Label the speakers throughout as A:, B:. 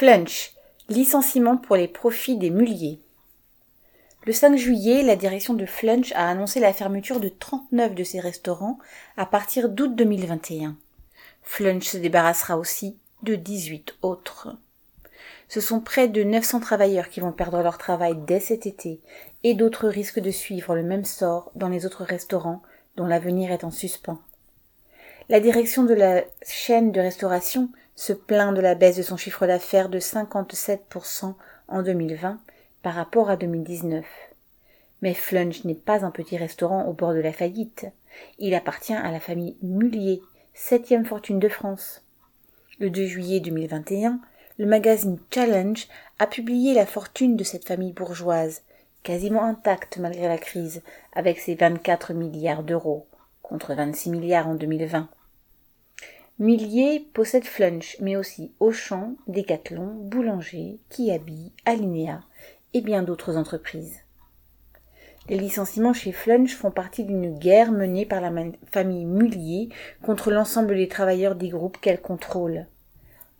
A: Flunch, licenciement pour les profits des muliers. Le 5 juillet, la direction de Flunch a annoncé la fermeture de 39 de ses restaurants à partir d'août 2021. Flunch se débarrassera aussi de 18 autres. Ce sont près de 900 travailleurs qui vont perdre leur travail dès cet été et d'autres risquent de suivre le même sort dans les autres restaurants dont l'avenir est en suspens. La direction de la chaîne de restauration se plaint de la baisse de son chiffre d'affaires de 57% en 2020 par rapport à 2019. Mais Flunch n'est pas un petit restaurant au bord de la faillite. Il appartient à la famille Mullier, septième fortune de France. Le 2 juillet 2021, le magazine Challenge a publié la fortune de cette famille bourgeoise, quasiment intacte malgré la crise, avec ses 24 milliards d'euros, contre 26 milliards en 2020. Millier possède Flunch, mais aussi Auchan, Decathlon, Boulanger, Kiabi, Alinea et bien d'autres entreprises. Les licenciements chez Flunch font partie d'une guerre menée par la famille Mullier contre l'ensemble des travailleurs des groupes qu'elle contrôle.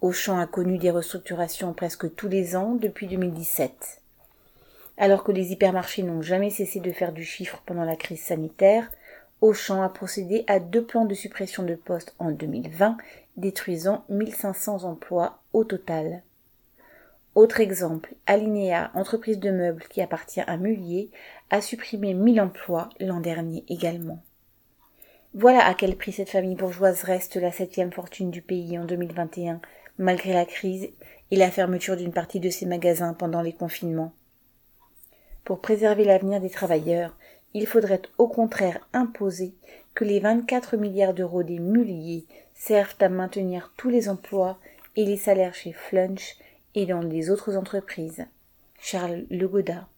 A: Auchan a connu des restructurations presque tous les ans depuis 2017. Alors que les hypermarchés n'ont jamais cessé de faire du chiffre pendant la crise sanitaire, Auchan a procédé à deux plans de suppression de postes en 2020, détruisant 1500 emplois au total. Autre exemple, Alinea, entreprise de meubles qui appartient à Mullier, a supprimé 1000 emplois l'an dernier également. Voilà à quel prix cette famille bourgeoise reste la septième fortune du pays en 2021, malgré la crise et la fermeture d'une partie de ses magasins pendant les confinements. Pour préserver l'avenir des travailleurs, il faudrait au contraire imposer que les 24 milliards d'euros des mulliers servent à maintenir tous les emplois et les salaires chez Flunch et dans les autres entreprises. Charles Legoda.